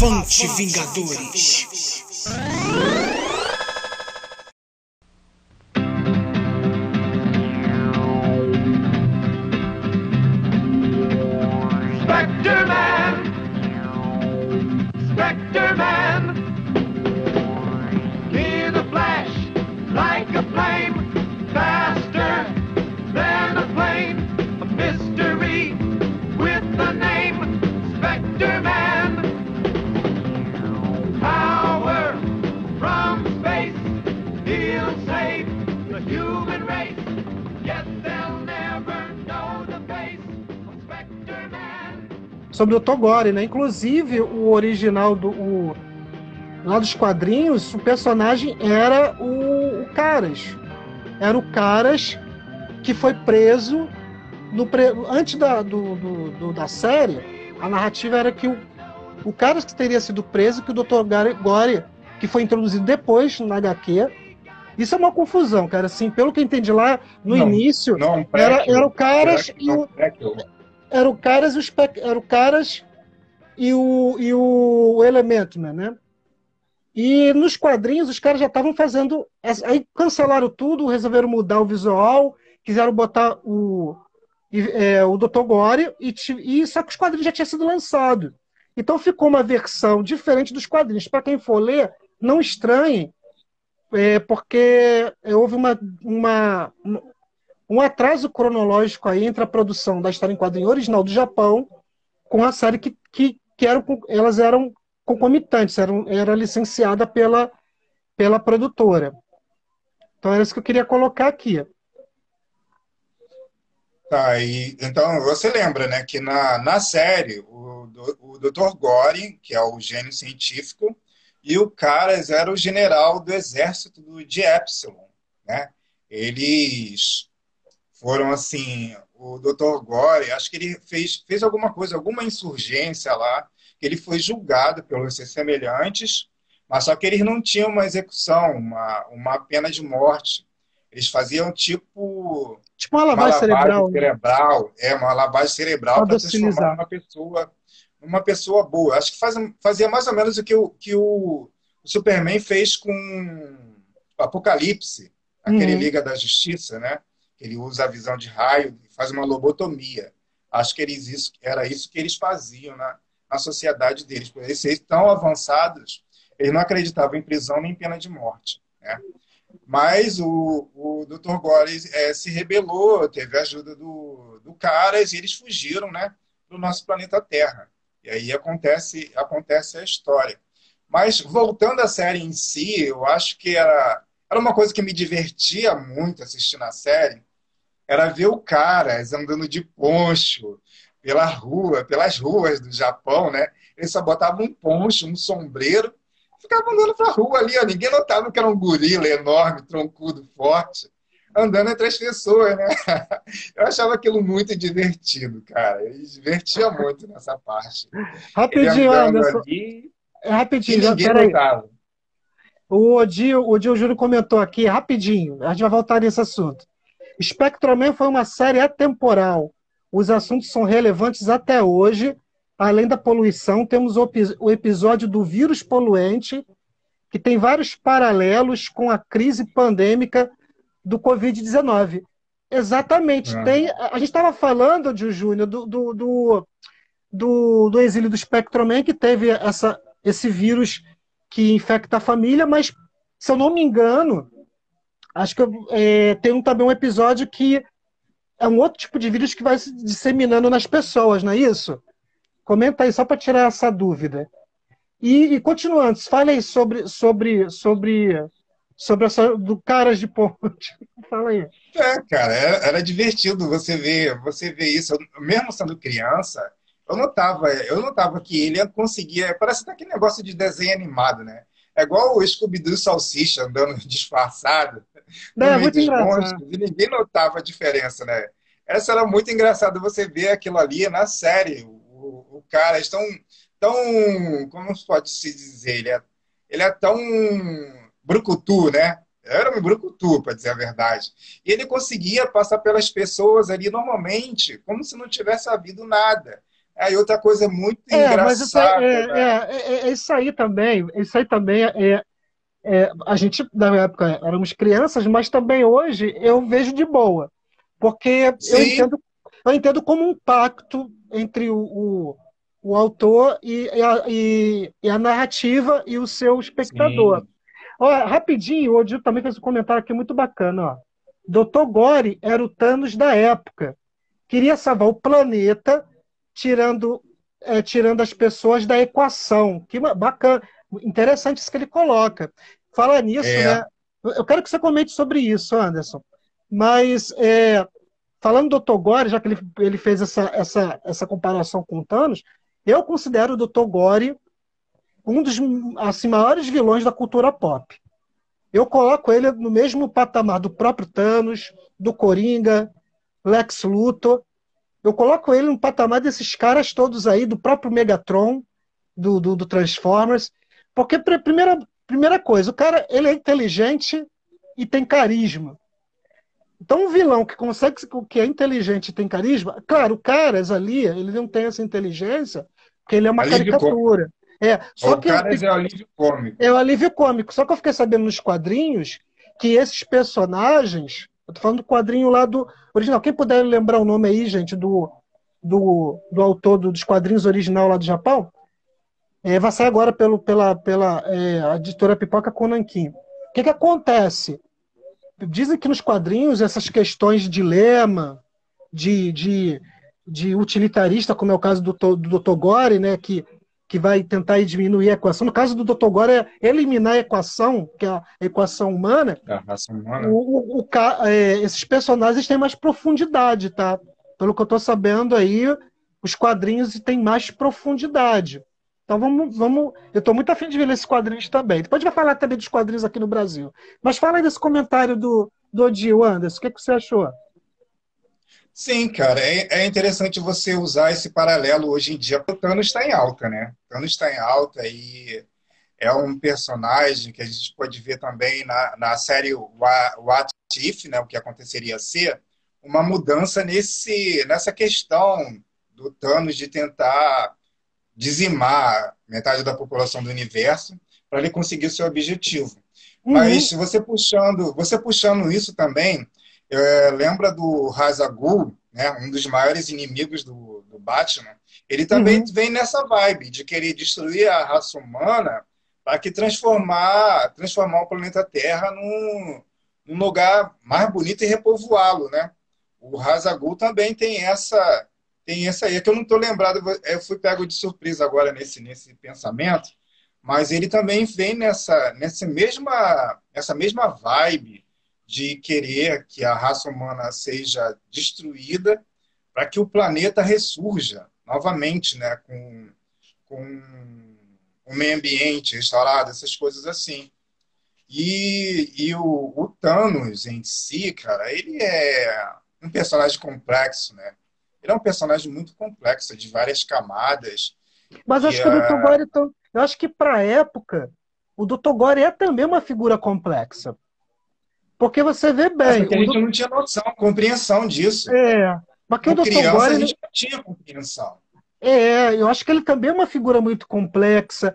Avante Vingadores! Sobre o Togore, né? Inclusive, o original do. O, lá dos quadrinhos, o personagem era o, o Caras. Era o Caras que foi preso no pre- antes da, do, do- do- da série. A narrativa era que o, o Caras que teria sido preso, que o Dr. Gore, que foi introduzido depois na HQ. Isso é uma confusão, cara. Assim, pelo que eu entendi lá no Não, início, Não, era, prequel. era o Caras e Não, o, prequel. era o Caras e o Spec... era o Caras e o, e o Elementman, né? E nos quadrinhos os caras já estavam fazendo. Aí cancelaram tudo, resolveram mudar o visual, quiseram botar o, é, o Dr. Gore, e, e só que os quadrinhos já tinham sido lançados. Então ficou uma versão diferente dos quadrinhos. Para quem for ler, não estranhe, é, porque houve uma, uma, um atraso cronológico aí entre a produção da história em quadrinho original do Japão com a série que, que, que eram, elas eram concomitantes, eram, era licenciada pela, pela produtora. Então era isso que eu queria colocar aqui. Tá, e, então você lembra, né, que na, na série o, o Dr. Gore, que é o gênio científico, e o Caras era o general do exército de Epsilon, né? Eles foram assim, o Dr. Gore, acho que ele fez, fez alguma coisa, alguma insurgência lá, que ele foi julgado pelos seus semelhantes, mas só que eles não tinham uma execução, uma, uma pena de morte. Eles faziam tipo Tipo uma lavagem cerebral. né? cerebral, é uma lavagem cerebral para transformar uma pessoa uma pessoa boa. Acho que faz, fazia mais ou menos o que o, que o, o Superman fez com o Apocalipse, aquele Uhum. Liga da Justiça, né? Ele usa a visão de raio e faz uma lobotomia. Acho que eles isso, era isso que eles faziam na, na sociedade deles. Por eles serem tão avançados, eles não acreditavam em prisão nem pena de morte, né? Mas o, o Dr. Gore eh, se rebelou, teve a ajuda do, do Caras e eles fugiram, né, do nosso planeta Terra. E aí acontece, acontece a história. Mas voltando à série em si, eu acho que era, era uma coisa que me divertia muito assistindo a série, era ver o Caras andando de poncho pela rua, pelas ruas do Japão, né? Ele só botava um poncho, um sombreiro, ficava andando pra rua ali, ó. ninguém notava que era um gorila enorme, troncudo, forte, andando entre as pessoas, né? Eu achava aquilo muito divertido, cara. Ele divertia muito nessa parte. Rapidinho, Anderson. ali É e rapidinho, já, ninguém notava. O Odil, o Odil Júnior comentou aqui, rapidinho, a gente vai voltar nesse assunto. Spectroman foi uma série atemporal. Os assuntos são relevantes até hoje. Além da poluição, temos o, epi- o episódio do vírus poluente, que tem vários paralelos com a crise pandêmica do Covid-19. Exatamente. Ah. Tem, a gente estava falando, Odil Júnior, do, do, do, do, do exílio do Spectroman, que teve essa, esse vírus que infecta a família, mas, se eu não me engano, acho que é, tem também um episódio que é um outro tipo de vírus que vai se disseminando nas pessoas, não é isso? Comenta aí, só para tirar essa dúvida. E, e continuando, fale aí sobre, sobre, sobre, sobre essa do Caras de Ponte. Fala aí. É, cara, era, era divertido você ver, você ver isso. Eu, mesmo sendo criança, eu notava, eu notava que ele conseguia. Parece até aquele negócio de desenho animado, né? É igual o Scooby-Doo Salsicha andando disfarçado. no Não, é muito dos engraçado. monstros, e ninguém notava a diferença, né? Essa era muito engraçado você ver aquilo ali na série. O, o cara é tão, tão. Como pode se dizer? Ele é, ele é tão brucutu, né? Era um brucutu, para dizer a verdade. E ele conseguia passar pelas pessoas ali normalmente, como se não tivesse havido nada. Aí outra coisa muito É, mas isso aí, engraçada. é, né? é, é- é isso aí também. Isso aí também é, é- a gente na época éramos crianças, mas também hoje eu vejo de boa, porque eu entendo, eu entendo como um pacto entre o, o, o autor e, e a, e- e a narrativa e o seu espectador. Sim. Ó, rapidinho, o Odil também fez um comentário aqui muito bacana. Ó. Dr. Gore era o Thanos da época. Queria salvar o planeta, tirando, é, tirando as pessoas da equação. Que bacana. Interessante isso que ele coloca. Fala nisso, É. né? Eu quero que você comente sobre isso, Anderson. Mas, é, falando do Dr. Gore, já que ele, ele fez essa, essa, essa comparação com o Thanos, eu considero o Dr. Gore um dos assim, maiores vilões da cultura pop. Eu coloco ele no mesmo patamar do próprio Thanos, do Coringa, Lex Luthor. Eu coloco ele no patamar desses caras todos aí, do próprio Megatron, do, do, do Transformers. Porque, pr- primeira, primeira coisa, o cara ele é inteligente e tem carisma. Então, um vilão que consegue, que é inteligente e tem carisma, claro, o Caras ali, ele não tem essa inteligência, porque ele é uma Alívio caricatura. É, só o que cara é o alívio cômico. é o alívio cômico. Só que eu fiquei sabendo nos quadrinhos que esses personagens. Eu tô falando do quadrinho lá do original. Quem puder lembrar o nome aí, gente, do, do, do autor do- dos quadrinhos original lá do Japão, é, vai sair agora pelo, pela, pela é, editora Pipoca Konankin. O que, que acontece? Dizem que nos quadrinhos essas questões de dilema, de, de, de utilitarista, como é o caso do, do Dr. Gore, né, que que vai tentar diminuir a equação. No caso do Dr. Gore, é eliminar a equação, que é a equação humana. Da raça humana. O, o- o é, esses personagens têm mais profundidade, tá? Pelo que eu tô sabendo aí, os quadrinhos têm mais profundidade. Então vamos, vamos. Eu tô muito afim de ver esses quadrinhos também. Depois a gente vai falar também dos quadrinhos aqui no Brasil. Mas fala aí desse comentário do, do Odil, Anderson. O que, que você achou? Sim, cara, é, é interessante você usar esse paralelo hoje em dia. O Thanos está em alta, né? O Thanos está em alta e é um personagem que a gente pode ver também na, na série What If, né? O que aconteceria ser uma mudança nesse, nessa questão do Thanos de tentar dizimar metade da população do universo para ele conseguir o seu objetivo. Uhum. Mas você puxando, você puxando isso também, é, lembra do Ghul, né, um dos maiores inimigos do, do Batman? Ele também Uhum. vem nessa vibe de querer destruir a raça humana para que transformar, transformar o planeta Terra num, num lugar mais bonito e repovoá-lo, né? O Ghul também tem essa tem essa aí, é que eu não estou lembrado, eu fui pego de surpresa agora nesse, nesse pensamento, mas ele também vem nessa, nessa, mesma, essa mesma vibe de querer que a raça humana seja destruída para que o planeta ressurja novamente, né, com, com o meio ambiente restaurado, essas coisas assim. E, e o, o Thanos em si, cara, ele é um personagem complexo, né? Ele é um personagem muito complexo, de várias camadas. Mas acho que o Dr. Gore, então, eu acho que para a época, o Dr. Gore é também uma figura complexa. Porque você vê bem. que a gente do- não tinha noção, compreensão disso. É, mas que o Dr. criança, Gore, a gente não tinha compreensão. é, eu acho que ele também é uma figura muito complexa.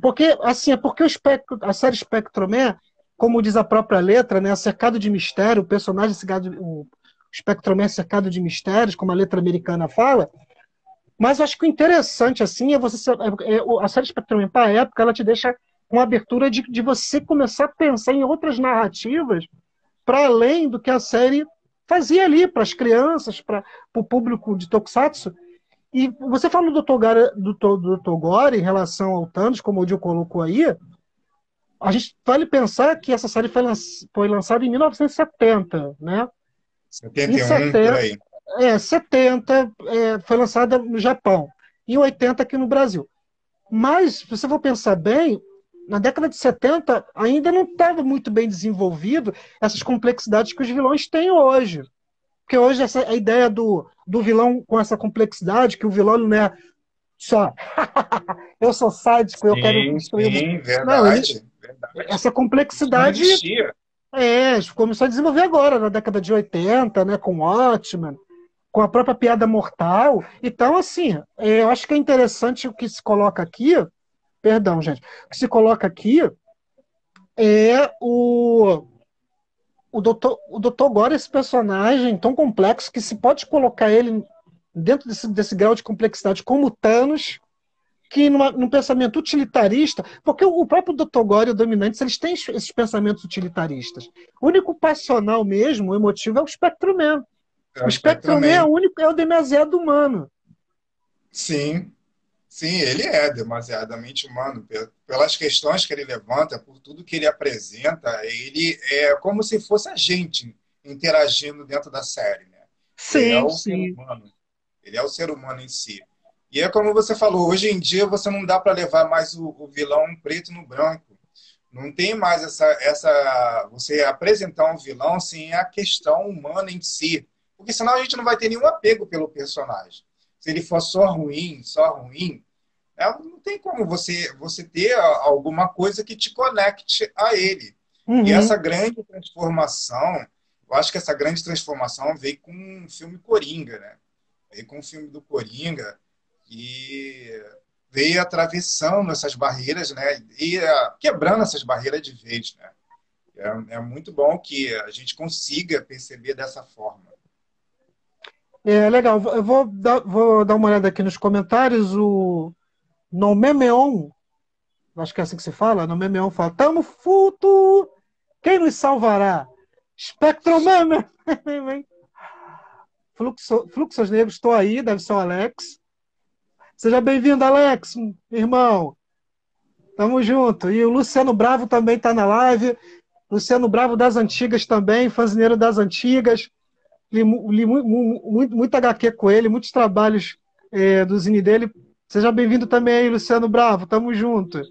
Porque, assim, é porque o espectro, a série Spectroman, como diz a própria letra, né, é cercado de mistério, o personagem é cercado, o Spectroman é cercado de mistérios, como a letra americana fala. Mas eu acho que o interessante, assim, é você. é- é- a série Spectroman, para a época, ela te deixa com abertura de, de você começar a pensar em outras narrativas para além do que a série fazia ali para as crianças, para o público de Tokusatsu. E você falou do. Gore, do, do Dr. Gore em relação ao Thanos, como o Dio colocou aí, a gente vale pensar que essa série foi, lan- foi lançada em 1970, né? 71, Em 70, por aí. É, 70 é, foi lançada no Japão e 80 aqui no Brasil. Mas, se você for pensar bem, na década de 70 ainda não estava muito bem desenvolvido essas complexidades que os vilões têm hoje. Porque hoje essa, a ideia do, do vilão com essa complexidade, que o vilão não é só eu sou sádico, eu quero destruir sim, verdade. verdade. Essa Não complexidade é, começou a desenvolver agora, na década de 80, né, com Watchmen, com a própria piada mortal. Então, assim, é, eu acho que é interessante o que se coloca aqui. Perdão, gente. O que se coloca aqui é o. O doutor, o doutor Gore é esse personagem tão complexo que se pode colocar ele dentro desse, desse grau de complexidade como Thanos, que numa, num pensamento utilitarista, porque o próprio Dr. Gore e o Dominantes, eles têm esses pensamentos utilitaristas. O único passional mesmo, o emotivo, é o Spectrum Man. É o Spectrum Man é o único, é o demasiado humano. Sim, sim, ele é demasiadamente humano. Pelas questões que ele levanta, por tudo que ele apresenta, ele é como se fosse a gente interagindo dentro da série. Né? Sim, ele é o sim. ser humano. Ele é o ser humano em si. E é como você falou, hoje em dia você não dá para levar mais o, o, vilão preto no branco. Não tem mais essa, essa. Você apresentar um vilão sem a questão humana em si. Porque senão a gente não vai ter nenhum apego pelo personagem. Se ele for só ruim, só ruim, não tem como você, você ter alguma coisa que te conecte a ele. Uhum. E essa grande transformação, eu acho que essa grande transformação veio com o filme Coringa, né? Veio com o filme do Coringa e veio atravessando essas barreiras, né? E uh, quebrando essas barreiras de vez, né? É, é, muito bom que a gente consiga perceber dessa forma. É legal. Eu vou dar, vou dar uma olhada aqui nos comentários. O Nomemeon, acho que é assim que se fala, Nomemeon fala: Tamo futo! Quem nos salvará? Spectroman! Fluxo, Fluxos Negros, estou aí, deve ser o Alex. Seja bem-vindo, Alex, irmão. Tamo junto. E o Luciano Bravo também está na live. Luciano Bravo das antigas também, fanzineiro das antigas. Li, li muito, muito, HQ com ele, muitos trabalhos é, do Zine dele. Seja bem-vindo também aí, Luciano Bravo. Tamo junto.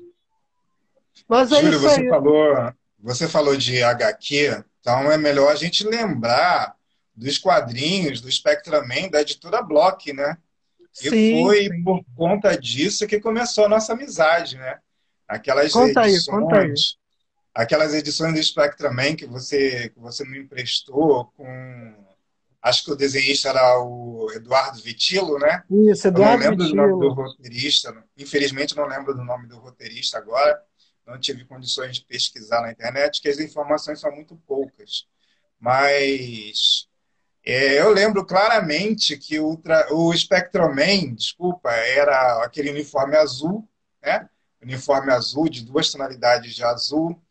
Mas é Júlio, você falou, você falou de HQ, então é melhor a gente lembrar dos quadrinhos do Spectraman da editora Block, né? E sim, foi sim. por conta disso que começou a nossa amizade, né? Aquelas conta edições, aí, conta aí. aquelas edições do Spectraman que você que você me emprestou com acho que o desenhista era o Eduardo Vitilo, né? Isso, Eduardo eu não lembro Vitilo. do nome do roteirista, infelizmente não lembro do nome do roteirista agora, não tive condições de pesquisar na internet, que as informações são muito poucas. Mas é, eu lembro claramente que o, o Spectroman, desculpa, era aquele uniforme azul, né? Uniforme azul de duas tonalidades de azul.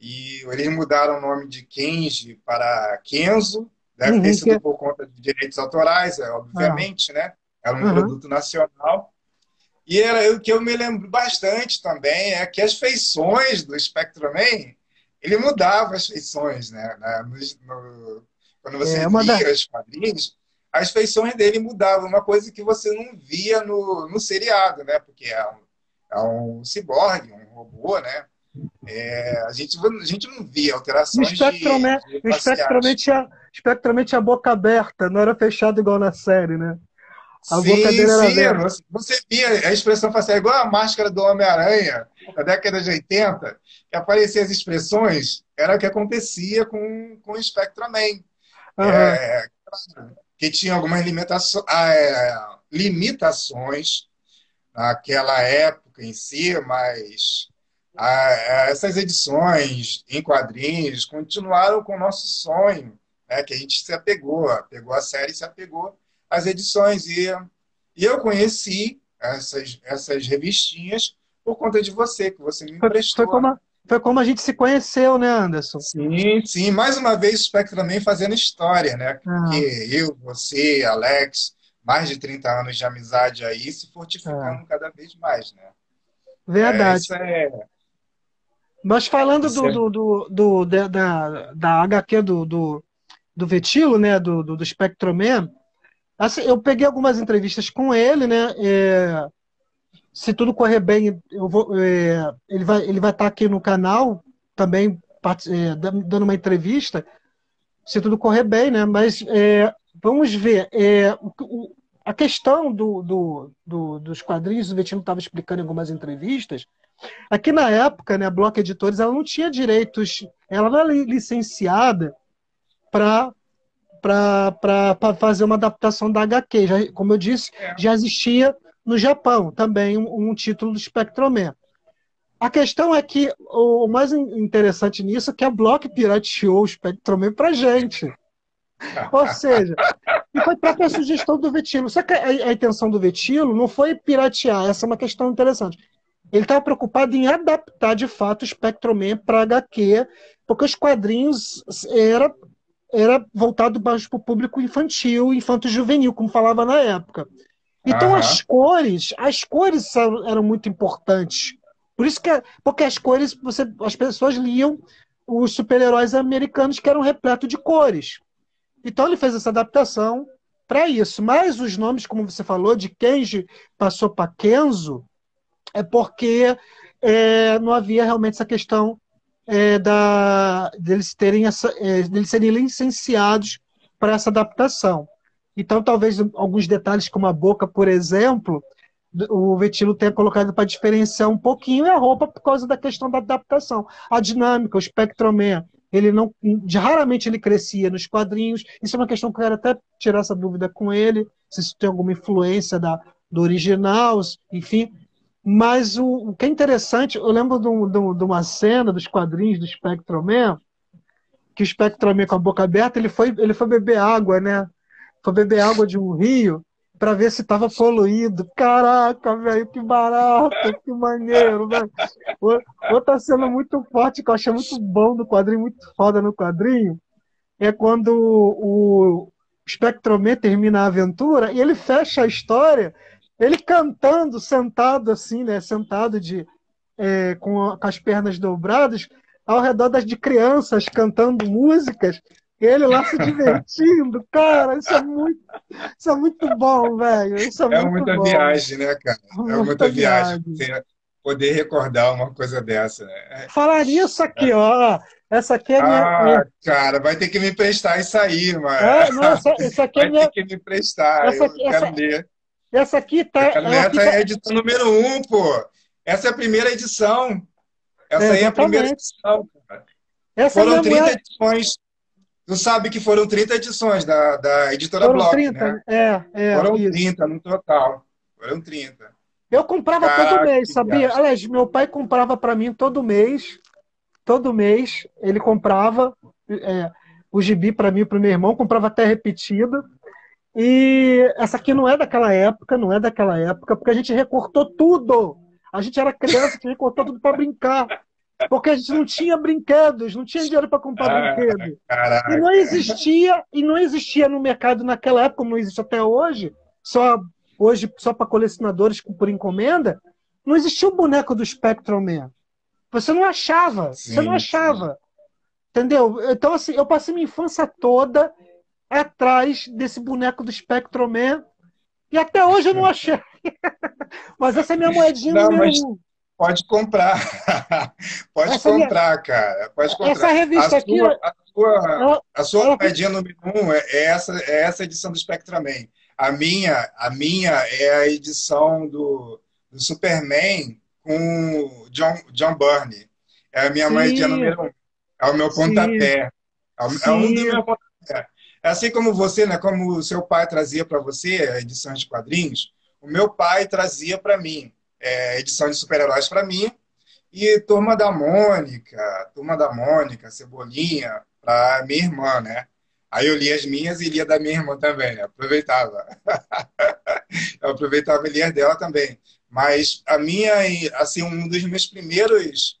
E eles mudaram o nome de Kenji para Kenzo. Deve Uhum, ter sido que- por conta de direitos autorais, é, obviamente, né? Era um Uhum. produto nacional. E era, o que eu me lembro bastante também é que as feições do Spectroman, ele mudava as feições, né? No- no- quando você É, via da- os quadrinhos, as feições dele mudavam, uma coisa que você não via no, no seriado, né? Porque é um, é um ciborgue, um robô, né? É, a, gente, a gente não via alterações de, Spectroman, de tinha, Spectroman tinha a boca aberta, não era fechado igual na série, né? A sim, boca dele era sim, aberta. você- via a expressão facial igual a máscara do Homem-Aranha da década de 80, que apareciam as expressões, era o que acontecia com, com o Spectraman. Aham. É, que tinha algumas limitações, limitações naquela época em si, mas ah, essas edições em quadrinhos continuaram com o nosso sonho, né, que a gente se apegou, pegou a série e se apegou às edições. E, e eu conheci essas, essas revistinhas por conta de você, que você me Foi, emprestou. foi como, a- foi como a gente se conheceu, né, Anderson? Sim, sim. Mais uma vez o Spectre também fazendo história, né? Ah. Porque eu, você, Alex, mais de 30 anos de amizade aí, se fortificando cada vez mais, né? É, Verdade. isso é... Mas falando do, do, do, do- da, da, HQ do, do, do Vetilo, né, do, do, do Spectroman, assim, eu peguei algumas entrevistas com ele, né, é, se tudo correr bem, eu vou, é, ele vai ele vai estar aqui no canal também é, dan- dando uma entrevista, se tudo correr bem, né, mas é, vamos ver, é, o- a questão do, do, do- dos quadrinhos, o Vetilo estava explicando em algumas entrevistas, Aqui na época, né, a Block Editores ela não tinha direitos, ela não era li- licenciada para para fazer uma adaptação da HQ. Já, como eu disse, É. já existia no Japão também um, um título do Spectroman. A questão é que o, o mais in- interessante nisso é que a Block pirateou o Spectroman pra gente. Ou seja, e foi própria sugestão do Vetilo. Só que a, a intenção do Vetilo não foi piratear, essa é uma questão interessante. Ele estava preocupado em adaptar de fato o Spectroman para HQ, porque os quadrinhos era, era voltado mais para o público infantil, infanto-juvenil, como falava na época. Então Aham. as cores, as cores são- eram muito importantes. Por isso que, porque as cores, você, as pessoas liam os super-heróis americanos que eram repletos de cores. Então ele fez essa adaptação para isso. Mas os nomes, como você falou, de Kenji passou para Kenzo, é porque é, não havia realmente essa questão é, da, deles terem essa, é, deles serem licenciados para essa adaptação. Então, talvez alguns detalhes, como a boca, por exemplo, o Vetilo tenha colocado para diferenciar um pouquinho a roupa por causa da questão da adaptação. A dinâmica, o Spectroman, ele não, raramente ele crescia nos quadrinhos. Isso é uma questão que eu quero até tirar essa dúvida com ele, se isso tem alguma influência da, do original, enfim. Mas o, o que é interessante, eu lembro de, um- um- uma cena dos quadrinhos do Spectroman, que o Spectroman com a boca aberta, ele foi, ele foi beber água, né? Foi beber água de um rio para ver se estava poluído. Caraca, velho, que barato, que maneiro, velho. Outra cena muito forte que eu achei muito bom do quadrinho, muito foda no quadrinho, é quando o Spectroman termina a aventura e ele fecha a história, ele cantando, sentado assim, né? Sentado de, é, com, a- com as pernas dobradas, ao redor das de crianças cantando músicas, ele lá se divertindo. Cara, isso é muito, isso é muito bom, velho. Isso é, É muito muita bom. viagem, né, cara? É Muita viagem. viagem. Poder recordar uma coisa dessa, né? Falar nisso aqui, ó. Essa aqui é minha. Ah, minha- cara, vai ter que me emprestar isso aí, mano. É, não, essa, essa aqui é Vai minha. ter que me emprestar. Essa Eu aqui- quero essa- ler. Essa aqui tá. Ler ela fica- é a edição número um, pô. Essa é a primeira edição. Essa aí é a primeira edição, cara. essa é Foram minha 30 mulher- edições. Tu sabe que foram 30 edições da, da editora Foram Block, 30, né? é, é. Foram isso. 30 no total. Foram 30. Eu comprava todo Caraca, mês, que sabia? Aliás, meu pai comprava para mim todo mês. Todo mês ele comprava é, o gibi para mim e para meu irmão, comprava até repetida. E essa aqui não é daquela época, não é daquela época, porque a gente recortou tudo. A gente era criança, gente recortou tudo para brincar. Porque a gente não tinha brinquedos, não tinha dinheiro para comprar Ah, brinquedo. E Caraca. não existia, e não existia no mercado naquela época, como não existe até hoje, só hoje só para colecionadores por encomenda, não existia o boneco do Spectrum Man. Você não achava, você não Sim, achava. Entendeu? Então, assim, eu passei minha infância toda atrás desse boneco do Spectrum Man, e até hoje eu não achei. Mas essa é minha moedinha Não, número mas- um. Pode comprar. Pode Essa minha- comprar, cara. Pode comprar. Essa revista a aqui, sua, a sua, ela- a sua ela- moedinha número um é é essa, é essa edição do Spectraman. A minha, a minha é a edição do, do Superman com o John, John Byrne. É a minha Sim. moedinha número um. É o meu Sim. pontapé. É, o- é um dos meus pontapé. É assim como você, né? Como o seu pai trazia para você edições de quadrinhos, o meu pai trazia para mim é, edição de super-heróis para mim e Turma da Mônica, Turma da Mônica, Cebolinha, para minha irmã, né? Aí eu lia as minhas e lia da minha irmã também, né? aproveitava. eu aproveitava e lia dela também. Mas a minha, assim, um dos meus primeiros,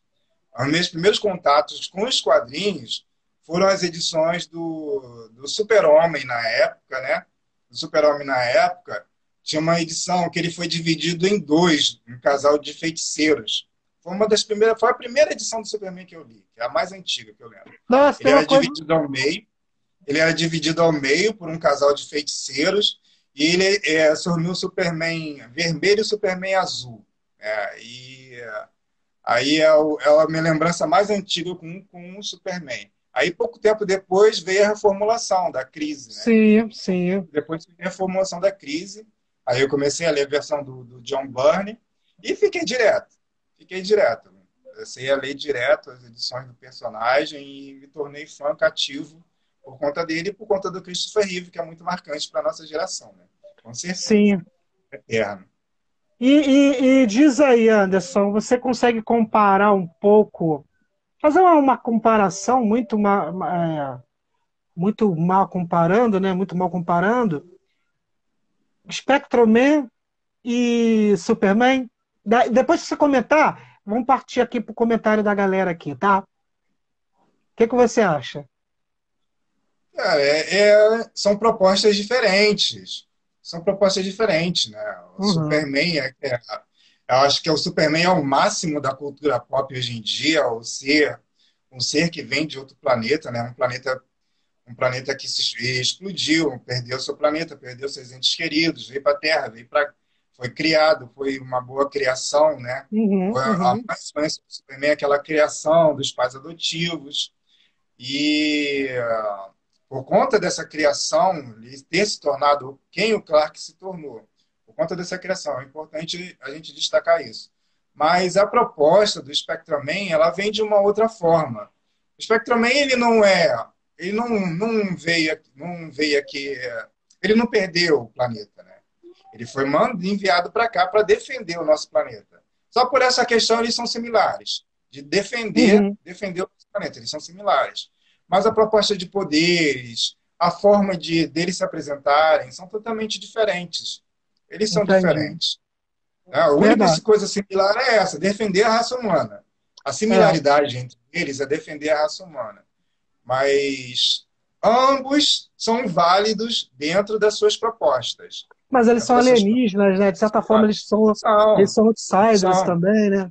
os meus primeiros contatos com os quadrinhos foram as edições do, do Super-Homem na época, né? Do Super-Homem na época, tinha uma edição que ele foi dividido em dois, um casal de feiticeiros. Foi uma das primeiras, foi a primeira edição do Superman que eu li, que é a mais antiga que eu lembro. Nossa, Ele era coisa. dividido ao meio, ele era dividido ao meio por um casal de feiticeiros e ele é, o Superman vermelho e o Superman azul. É, e é, aí é, o- é a minha lembrança mais antiga com, com o Superman. Aí pouco tempo depois veio a reformulação da crise, né? Sim, sim. depois veio a reformulação da crise. Aí eu comecei a ler a versão do, do John Byrne e fiquei direto. Fiquei direto. Comecei a ler direto as edições do personagem e me tornei fã cativo por conta dele e por conta do Christopher Reeve, que é muito marcante para a nossa geração, né? Com certeza. Sim. Eterno. E, e, e diz aí, Anderson, você consegue comparar um pouco, fazer uma, uma comparação muito, é, muito mal comparando, né? Muito mal comparando, Spectroman e Superman. Da, depois que você comentar, vamos partir aqui para o comentário da galera aqui, tá? O que, que você acha? É, é, são propostas diferentes. São propostas diferentes, né? O uhum. Superman é, é, eu acho que o Superman é o máximo da cultura pop hoje em dia, o ser um ser que vem de outro planeta, né? Um planeta um planeta que se explodiu, perdeu seu planeta, perdeu seus entes queridos, veio para a Terra, veio para foi criado, foi uma boa criação, né? Uhum, foi a, uhum. a do Superman, aquela criação dos pais adotivos e por conta dessa criação, ele ter se tornado quem o Clark se tornou, por conta dessa criação, é importante a gente destacar isso. Mas a proposta do Spectraman, ela vem de uma outra forma. O Spectraman, ele não é, ele não, não veio, não veio aqui, ele não perdeu o planeta, né? Ele foi enviado para cá para defender o nosso planeta. Só por essa questão eles são similares, de defender, uhum. defender o nosso planeta, eles são similares mas a proposta de poderes, a forma de deles se apresentarem são totalmente diferentes. Eles são Entendi. diferentes. Né? A única Verdade. coisa similar é essa, defender a raça humana. A similaridade é. entre eles é defender a raça humana. Mas ambos são válidos dentro das suas propostas. Mas eles são alienígenas, né? De certa forma, eles são, são eles são outsiders são. também, né?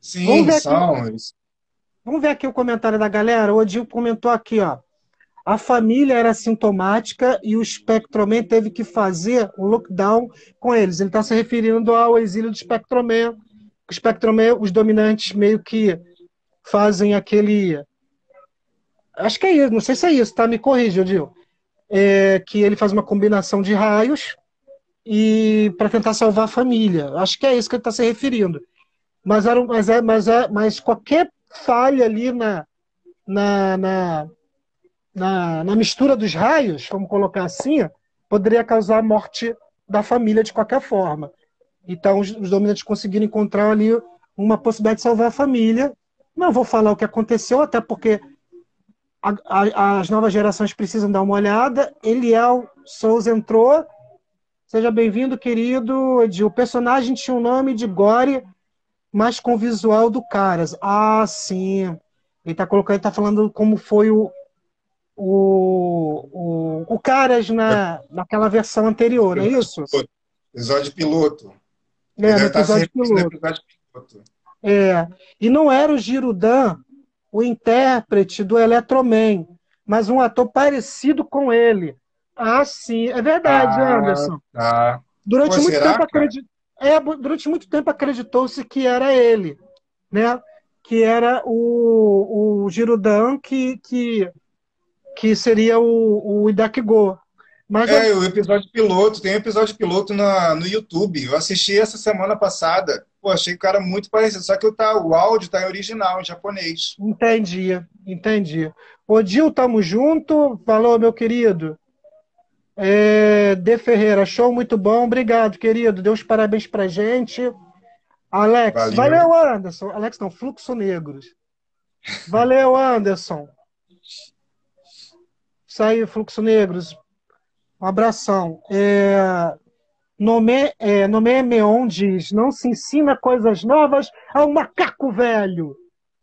Sim, são. Aqui. Vamos ver aqui o comentário da galera. O Odil comentou aqui, ó. A família era sintomática e o Spectroman teve que fazer um lockdown com eles. Ele está se referindo ao exílio do Spectroman. O Spectroman, os dominantes meio que fazem aquele. Acho que é isso, não sei se é isso, tá? Me corrija, Odil. É, que ele faz uma combinação de raios e para tentar salvar a família. Acho que é isso que ele está se referindo. Mas, era, mas, é, mas, é, mas qualquer falha ali na, na, na, na, na mistura dos raios, vamos colocar assim, poderia causar a morte da família de qualquer forma. Então, os, os dominantes conseguiram encontrar ali uma possibilidade de salvar a família. Não vou falar o que aconteceu, até porque a, a, as novas gerações precisam dar uma olhada. Eliel Souza entrou. Seja bem-vindo, querido. O personagem tinha o nome de Gore mas com visual do Caras. Ah, sim. Ele tá colocando, ele tá falando como foi o, o, o, o Caras na, naquela versão anterior, não é isso? Episódio piloto. É, no episódio piloto. episódio piloto. É. E não era o Girudan, o intérprete do Eletroman, mas um ator parecido com ele. Ah, sim, é verdade, ah, Anderson. Tá. Durante Pô, muito será, tempo é, durante muito tempo acreditou-se que era ele, né? Que era o, o Girudan que, que, que seria o, o Idakigo. Mas é, eu... o episódio piloto, tem um episódio piloto na, no YouTube. Eu assisti essa semana passada. Pô, achei o cara muito parecido, só que o, tá, o áudio tá em original, em japonês. Entendi, entendi. Odil, tamo junto. Falou, meu querido. É, De Ferreira, show muito bom. Obrigado, querido. Deus parabéns pra gente. Alex, valeu. valeu, Anderson. Alex não, Fluxo Negros. Valeu, Anderson. Isso aí, Fluxo Negros. Um abração. É, Nome, é, Nome Meon diz: não se ensina coisas novas ao macaco velho.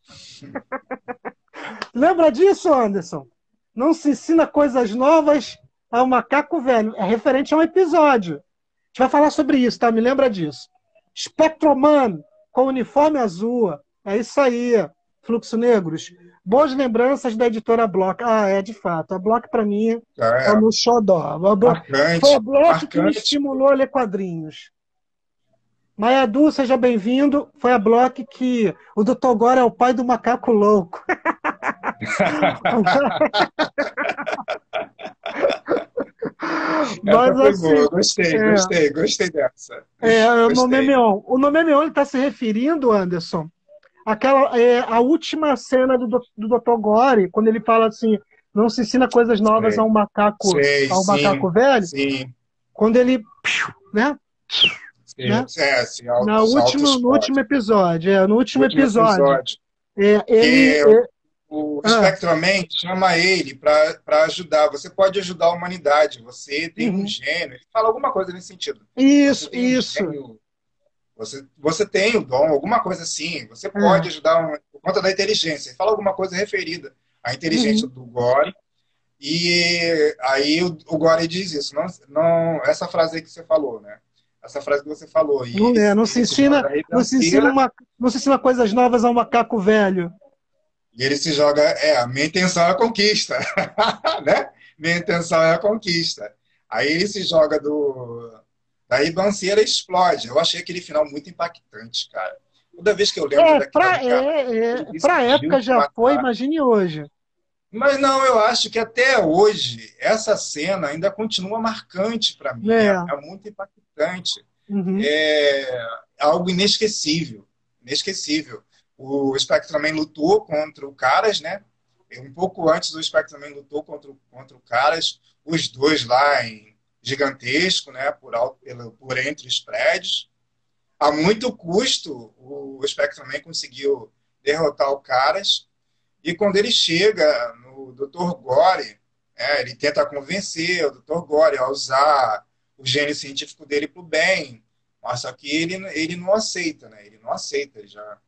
Lembra disso, Anderson? Não se ensina coisas novas ao macaco velho. É referente a um episódio. A gente vai falar sobre isso, tá? Me lembra disso. Spectroman, com uniforme azul. É isso aí. Fluxo Negros. Boas lembranças da editora Block. Ah, é de fato. A Block, para mim, é, é o meu xodó. A Block, foi a Block marcante. que me estimulou a ler quadrinhos. Maiadu, seja bem-vindo. Foi a Block que o Dr. Gore é o pai do macaco louco. Mas, assim, Gostei, é, gostei, gostei dessa. É, gostei. o Nomemeon. O Nomemeon está se referindo, Anderson, àquela, é, a última cena do, do Dr. Gore, quando ele fala assim, não se ensina coisas novas Sei. a um macaco, Sei, a um sim, macaco velho, Sim. quando ele, né? sim. Né? É, se auto, Na se último, no último episódio, é, no último, Último episódio, é, ele, Que é, O Ah. Chama ele para ajudar. Você pode ajudar a humanidade. Você tem Uhum. um gênio. Ele fala alguma coisa nesse sentido. isso, um isso, gênio, Você, você tem o dom, alguma coisa assim. Você É. pode ajudar um- por conta da inteligência. Ele fala alguma coisa referida à inteligência Uhum. do Gore. E aí o, o Gore diz isso. Não, não, essa frase aí que você falou, né? Essa frase que você falou. E Não é, não se ensina- não se, ensina uma, não se ensina coisas novas a um macaco velho. E ele se joga, é, a minha intenção é a conquista, né? Minha intenção é a conquista. Aí ele se joga do. Da ribanceira e explode. Eu achei aquele final muito impactante, cara. Toda vez que eu lembro É, daquilo, pra, cara, é, é, pra época já matar. foi, imagine hoje. Mas não, eu acho que até hoje essa cena ainda continua marcante para mim. É. É. muito impactante. Uhum. É algo inesquecível. Inesquecível. O Spectreman lutou contra o Caras, né? Um pouco antes o Spectreman lutou contra, contra o Caras, os dois lá em gigantesco, né? Por, alto, pelo, por entre os prédios. A muito custo, o Spectreman conseguiu derrotar o Caras. E quando ele chega no Dr. Gore, né, ele tenta convencer o Dr. Gore a usar o gênio científico dele para o bem. Mas só que ele, ele não aceita, né? Ele não aceita. Ele já...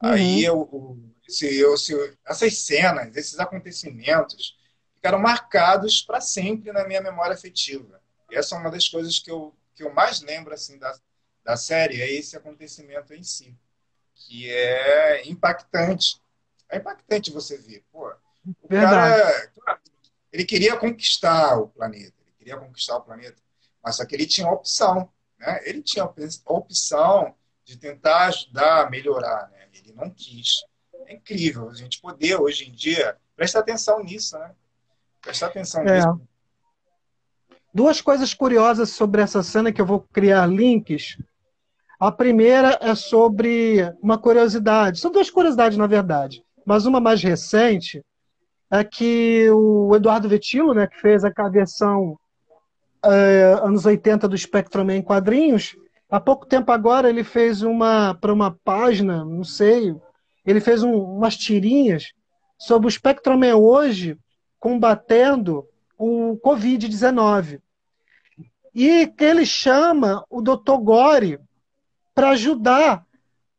Aí eu, o- se, eu, se, eu- essas cenas, esses acontecimentos ficaram marcados para sempre na minha memória afetiva. Essa é uma das coisas que eu, que eu mais lembro assim, da, da série, é esse acontecimento em si, que é impactante. É impactante você ver. Pô, o Verdade. cara, ele queria conquistar o planeta, ele queria conquistar o planeta, mas só que ele tinha a opção, né? Ele tinha a opção de tentar ajudar a melhorar, né? Ele não quis. É incrível a gente poder hoje em dia prestar atenção nisso, né? Prestar atenção É. nisso. Duas coisas curiosas sobre essa cena que eu vou criar links. A primeira é sobre uma curiosidade. São duas curiosidades, na verdade. Mas uma mais recente é que o Eduardo Vetilo, né, que fez a versão é, anos 80 do Spectrum em quadrinhos, há pouco tempo agora ele fez uma para uma página, não sei, ele fez um, umas tirinhas sobre o Spectrum hoje combatendo o Covid-19. E que ele chama o Dr. Gore para ajudar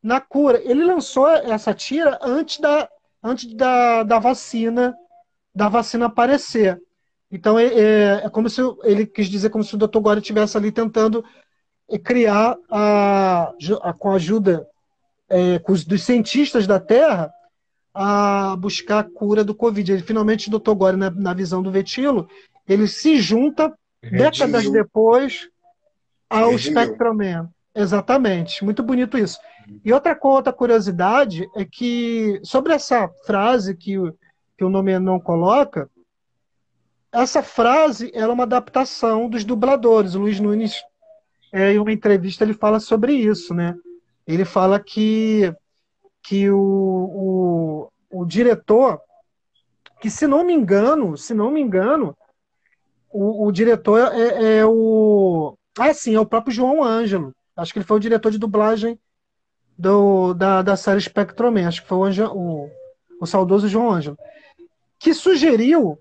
na cura. Ele lançou essa tira antes da, antes da, da vacina da vacina aparecer. Então é, é, é como se ele quis dizer como se o Dr. Gore estivesse ali tentando criar a, a com a ajuda é, dos cientistas da Terra a buscar a cura do Covid. Ele, finalmente, o Dr. Gore, na, na visão do Vetilo, ele se junta décadas Redimiu. depois ao Redimiu. Spectrum Man. Exatamente, muito bonito isso. E outra, outra curiosidade é que, sobre essa frase que, o- que o nome não coloca, essa frase era uma adaptação dos dubladores. O Luiz Nunes, é, em uma entrevista, ele fala sobre isso, né? Ele fala que, que o, o, o diretor, que se não me engano, se não me engano, o, o diretor é, é o. Ah, sim, é o próprio João Ângelo. Acho que ele foi o diretor de dublagem do, da, da série Spectrum Man. Acho que foi o, Ange- o, o saudoso João Ângelo. Que sugeriu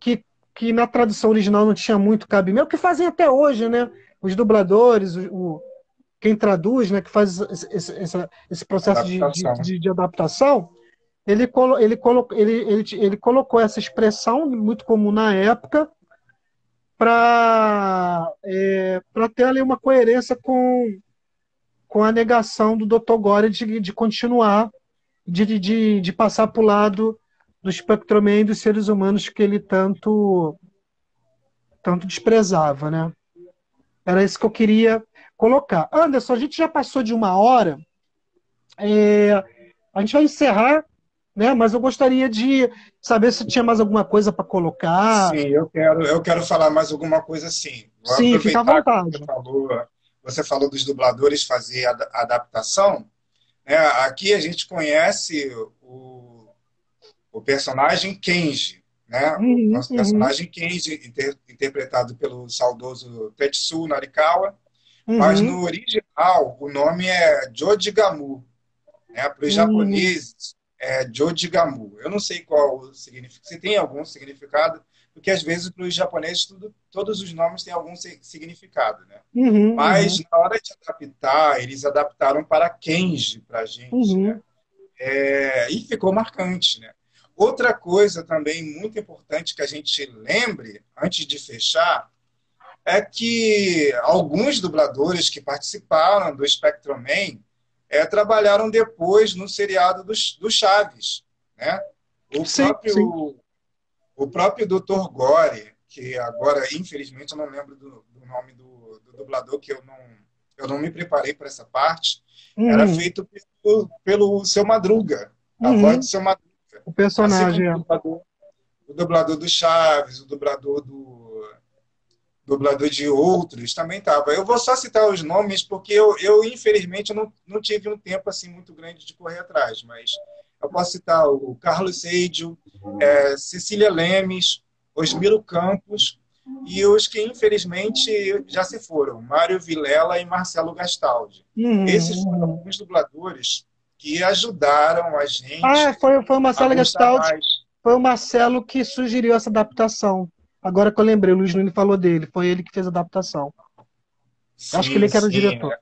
que, que na tradução original não tinha muito cabimento, que fazem até hoje, né? Os dubladores, o- quem traduz, né? Que faz esse, esse, esse processo de, Adaptação. de, de, adaptação. Ele, colo, ele, colo, ele, ele, ele colocou essa expressão muito comum na época para é, para ter ali uma coerência com, com a negação do Dr. Gore de, de continuar, de, de, de passar para o lado do Spectrum Man e dos seres humanos que ele tanto tanto desprezava, né? Era isso que eu queria colocar. Anderson, a gente já passou de uma hora. É, a gente vai encerrar, né? Mas eu gostaria de saber se tinha mais alguma coisa para colocar. Sim, eu quero, eu quero falar mais alguma coisa assim. Vou Sim, fica à vontade. Você falou, você falou dos dubladores fazer a adaptação. Né? Aqui a gente conhece o, o personagem Kenji. né? Uhum, o nosso uhum. personagem Kenji, inter- interpretado pelo saudoso Tetsu Narikawa. Mas Uhum. no original, o nome é Jojigamu. Né? Para os Hum. japoneses, é Jojigamu. Eu não sei qual o significado, se tem algum significado, porque às vezes para os japoneses tudo, todos os nomes têm algum si- significado. Né? Uhum, Mas na hora de adaptar, eles adaptaram para Kenji para a gente. Uhum. né? É, e ficou marcante. Né? Outra coisa também muito importante que a gente lembre, antes de fechar, é que alguns dubladores que participaram do Spectrum Man é, trabalharam depois no seriado do, do Chaves. Né? O, Sim, próprio, sim. o próprio Dr. Gore, que agora, infelizmente, eu não lembro do, do nome do, do dublador, que eu não, eu não me preparei para essa parte, era Uhum. feito pelo, pelo seu Madruga, a Uhum. voz do seu Madruga. O personagem. Assim o dublador, o dublador do Chaves, o dublador do dublador de outros também estava. Eu vou só citar os nomes porque eu, eu infelizmente, não, não tive um tempo assim muito grande de correr atrás, mas eu posso citar o Carlos Seidio, é, Cecília Lemes, Osmiro Campos e os que infelizmente já se foram, Mário Vilela e Marcelo Gastaldi. Uhum. Esses foram alguns dubladores que ajudaram a gente Ah, foi, foi o Marcelo Gastaldi, mais. foi o Marcelo que sugeriu essa adaptação. Agora que eu lembrei, o Luiz Nunes falou dele, foi ele que fez a adaptação. Acho que ele que era o Sim, diretor. sim.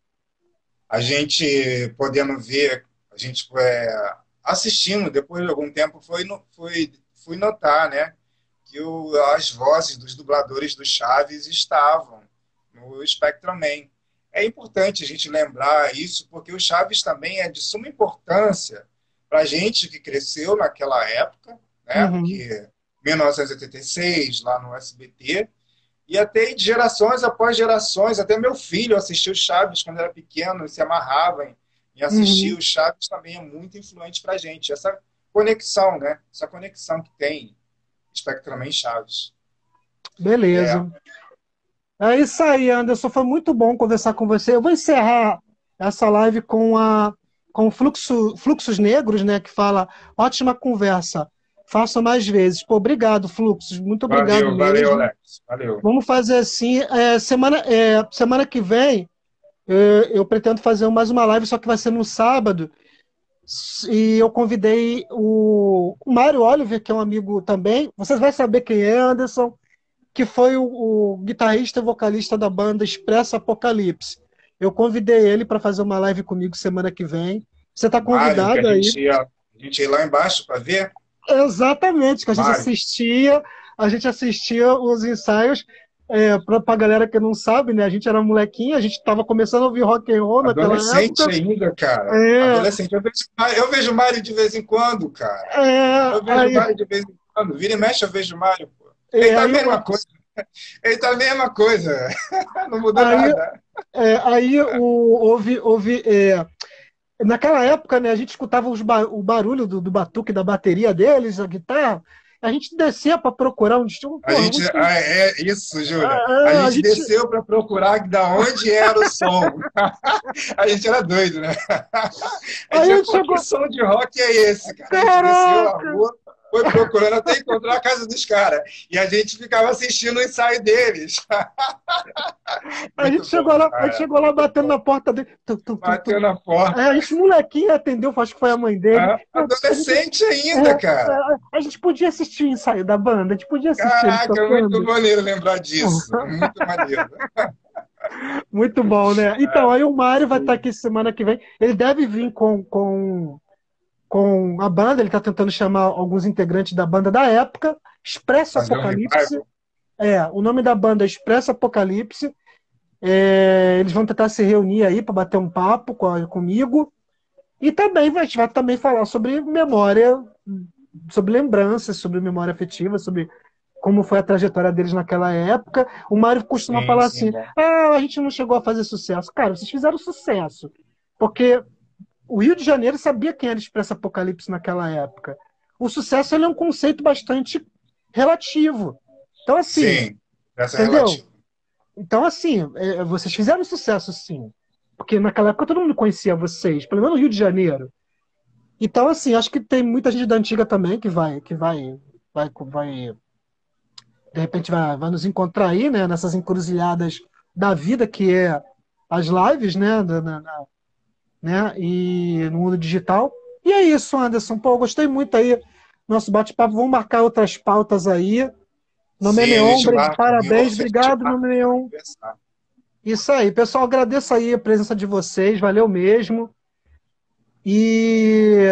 A gente podendo ver, a gente é, assistindo depois de algum tempo, foi, foi, fui notar, né, que o, as vozes dos dubladores do Chaves estavam no Spectrum Man. É importante a gente lembrar isso, porque o Chaves também é de suma importância para a gente que cresceu naquela época, né, Uhum. porque 1986, lá no SBT, e até de gerações após gerações, até meu filho assistiu Chaves quando era pequeno e se amarrava em, em assistir Uhum. o Chaves também é muito influente para a gente. Essa conexão, né? Essa conexão que tem Spectrum Man e Chaves. Beleza. É. isso aí, Anderson. Foi muito bom conversar com você. Eu vou encerrar essa live com a com Fluxo, Fluxos Negros, né? Que fala ótima conversa. Faça mais vezes. Pô, obrigado, Fluxos. Muito obrigado valeu, mesmo. valeu, Alex. Valeu. Vamos fazer assim. é, semana, é, semana que vem, é, eu pretendo fazer mais uma live, só que vai ser no sábado. E eu convidei o, o Mário Oliver, que é um amigo também. Vocês vão saber quem é, Anderson, que foi o, o guitarrista e vocalista da banda Expresso Apocalipse. Eu convidei ele para fazer uma live comigo semana que vem. Você está convidado Mário, que a aí. gente, ia, a gente ia lá embaixo para ver. Exatamente, que a gente Mário. assistia, a gente assistia os ensaios. É, para a galera que não sabe, né? A gente era molequinho, a gente estava começando a ouvir rock and roll naquela Adolescente época. ainda, cara. É. Adolescente. Eu vejo, eu vejo Mário de vez em quando, cara. É, Eu vejo aí, Mário de vez em quando. Vira e mexe, eu vejo Mário, pô. é, Ele tá a mesma coisa. Ele tá a mesma coisa. Não mudou Aí- nada. É, aí o, houve, houve é, naquela época, né, a gente escutava ba- o barulho do, do batuque da bateria deles, a guitarra, a gente descia para procurar um A gente, muito- ah, é isso, Júlia. Ah, a, a gente desceu para procurar da onde era o som. a gente era doido, né? A Aí gente pô, chegou- que som de rock é esse, cara? A gente Caraca! desceu a rua, foi procurando até encontrar a casa dos caras. E a gente ficava assistindo o ensaio deles. a gente Muito chegou bom, lá, a gente chegou lá batendo na porta dele. Tu, tu, tu, tu. Bateu na porta. A gente, molequinho, atendeu, acho que foi a mãe dele. Ah, adolescente ainda, É, cara. A gente podia assistir o ensaio da banda, a gente podia assistir Caraca, tocando. muito maneiro lembrar disso. Muito maneiro. Muito bom, né? Então, aí o Mário vai estar aqui semana que vem. Ele deve vir com, com, com a banda, ele está tentando chamar alguns integrantes da banda da época. Expresso Fazer um Apocalipse. revival. É, o nome da banda é Expresso Apocalipse. É, eles vão tentar se reunir aí para bater um papo com a- comigo. E também a gente vai também falar sobre memória, sobre lembranças, sobre memória afetiva, sobre como foi a trajetória deles naquela época. O Mário costuma Sim, falar sim, assim: bom. ah, a gente não chegou a fazer sucesso. Cara, vocês fizeram sucesso. Porque o Rio de Janeiro sabia quem era Expresso Apocalipse naquela época. O sucesso ele é um conceito bastante relativo. Então, assim, Sim, essa é Entendeu? relativa. então, assim, é, vocês fizeram sucesso, sim. Porque naquela época todo mundo conhecia vocês, pelo menos no Rio de Janeiro. Então, assim, acho que tem muita gente da antiga também que vai, que vai vai, vai de repente vai, vai nos encontrar aí, né, nessas encruzilhadas da vida que é as lives, né, na, na, né, e no mundo digital. E é isso, Anderson. Pô, gostei muito aí nosso bate-papo. Vamos marcar outras pautas aí. No Meneon, parabéns, obrigado, no Meneon. Isso aí, pessoal, agradeço aí a presença de vocês, valeu mesmo. E,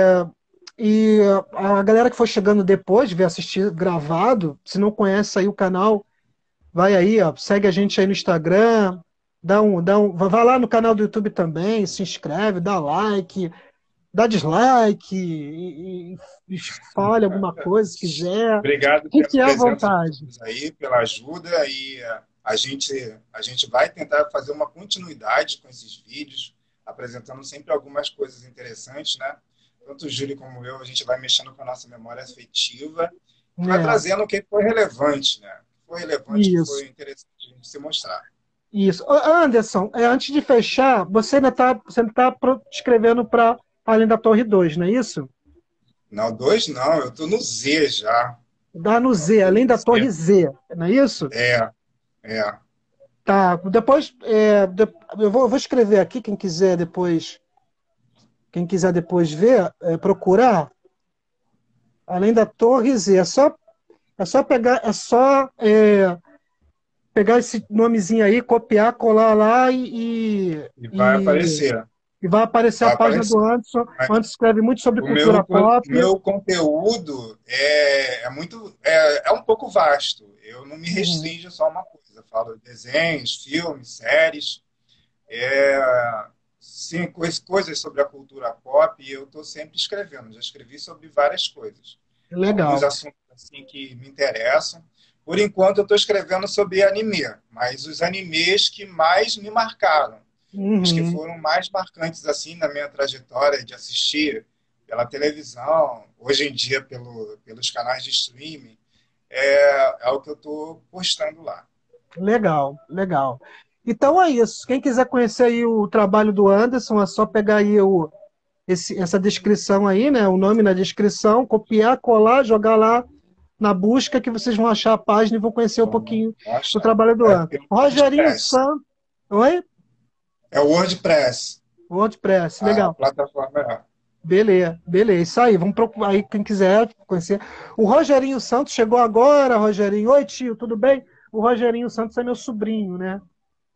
e a galera que for chegando depois, ver assistir gravado, se não conhece aí o canal, vai aí, ó, segue a gente aí no Instagram, dá um, dá um, vai lá no canal do YouTube também, se inscreve, dá like, dá dislike, e, e, e fale alguma coisa se quiser. Obrigado Fique à vontade. Aí, pela ajuda e a gente, a gente vai tentar fazer uma continuidade com esses vídeos apresentando sempre algumas coisas interessantes, né? Tanto o Júlio como eu, a gente vai mexendo com a nossa memória afetiva, é. vai trazendo o que foi relevante, né? Foi relevante, Isso. foi interessante de se mostrar. Isso. Anderson, é, antes de fechar, você ainda está você tá escrevendo para Além da Torre 2, não é isso? Não, 2 não, eu estou no Z já. Dá no Z, Além da Torre Z, não é isso? É, é. Tá, depois é, eu, vou, eu, vou, escrever aqui, quem quiser depois quem quiser depois ver, é, procurar, além da Torre Z, é só, é só pegar, é só é, pegar esse nomezinho aí, copiar, colar lá e. E, vai e, aparecer. E vai aparecer vai a página aparecer. do Anderson. O Anderson escreve muito sobre o cultura meu, pop. O meu conteúdo é, é muito é, é um pouco vasto. Eu não me uhum. restringo uhum. só a uma coisa eu falo de desenhos, filmes, séries, é, sim, coisas sobre a cultura pop, e eu estou sempre escrevendo. Já escrevi sobre várias coisas. Legal. Alguns assuntos assim, que me interessam. Por enquanto, eu estou escrevendo sobre anime, mas os animes que mais me marcaram, uhum. os que uhum. foram mais marcantes assim na minha trajetória de assistir pela televisão, hoje em dia pelo, pelos canais de streaming, é, é o que eu estou postando lá. Legal, legal. Então é isso. Quem quiser conhecer aí o trabalho do Anderson, é só pegar aí o, esse, essa descrição aí, né? O nome na descrição, copiar, colar, jogar lá na busca que vocês vão achar a página e vão conhecer um pouquinho Nossa, do trabalho do é, Anderson. Rogerinho Santos. Oi? É o WordPress. WordPress, legal. A plataforma é. Beleza, beleza, isso aí. Vamos procurar aí quem quiser conhecer. O Rogerinho Santos chegou agora, Rogerinho. Oi, tio, tudo bem? O Rogerinho Santos é meu sobrinho, né?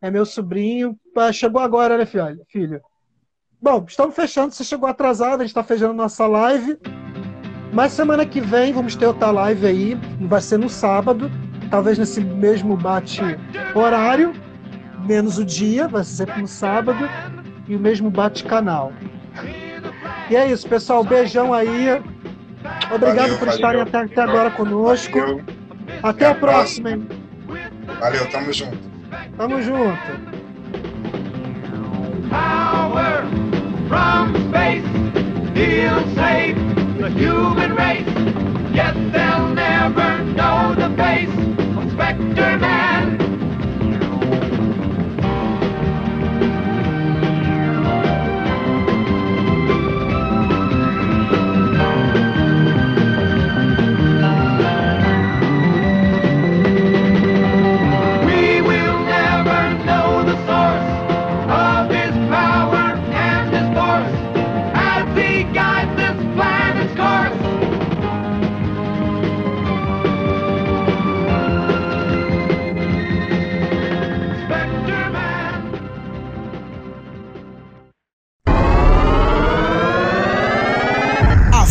É meu sobrinho. Chegou agora, né, filho? filho. Bom, estamos fechando. Você chegou atrasado, a gente está fechando nossa live. Mas semana que vem vamos ter outra live aí. Vai ser no sábado. Talvez nesse mesmo bate horário. Menos o dia, vai ser sempre no sábado. E o mesmo bate canal. E é isso, pessoal. Beijão aí. Obrigado valeu, por valeu. estarem até, até agora conosco. Valeu. Até, até a próxima, hein? Valeu, tamo junto. Tamo junto. Power from space, he'll save the human race. Yet they'll never know the face of Spectre Man.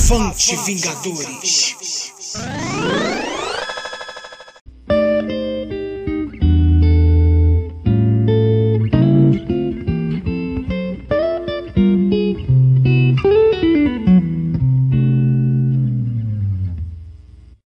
Avante, Vingadores!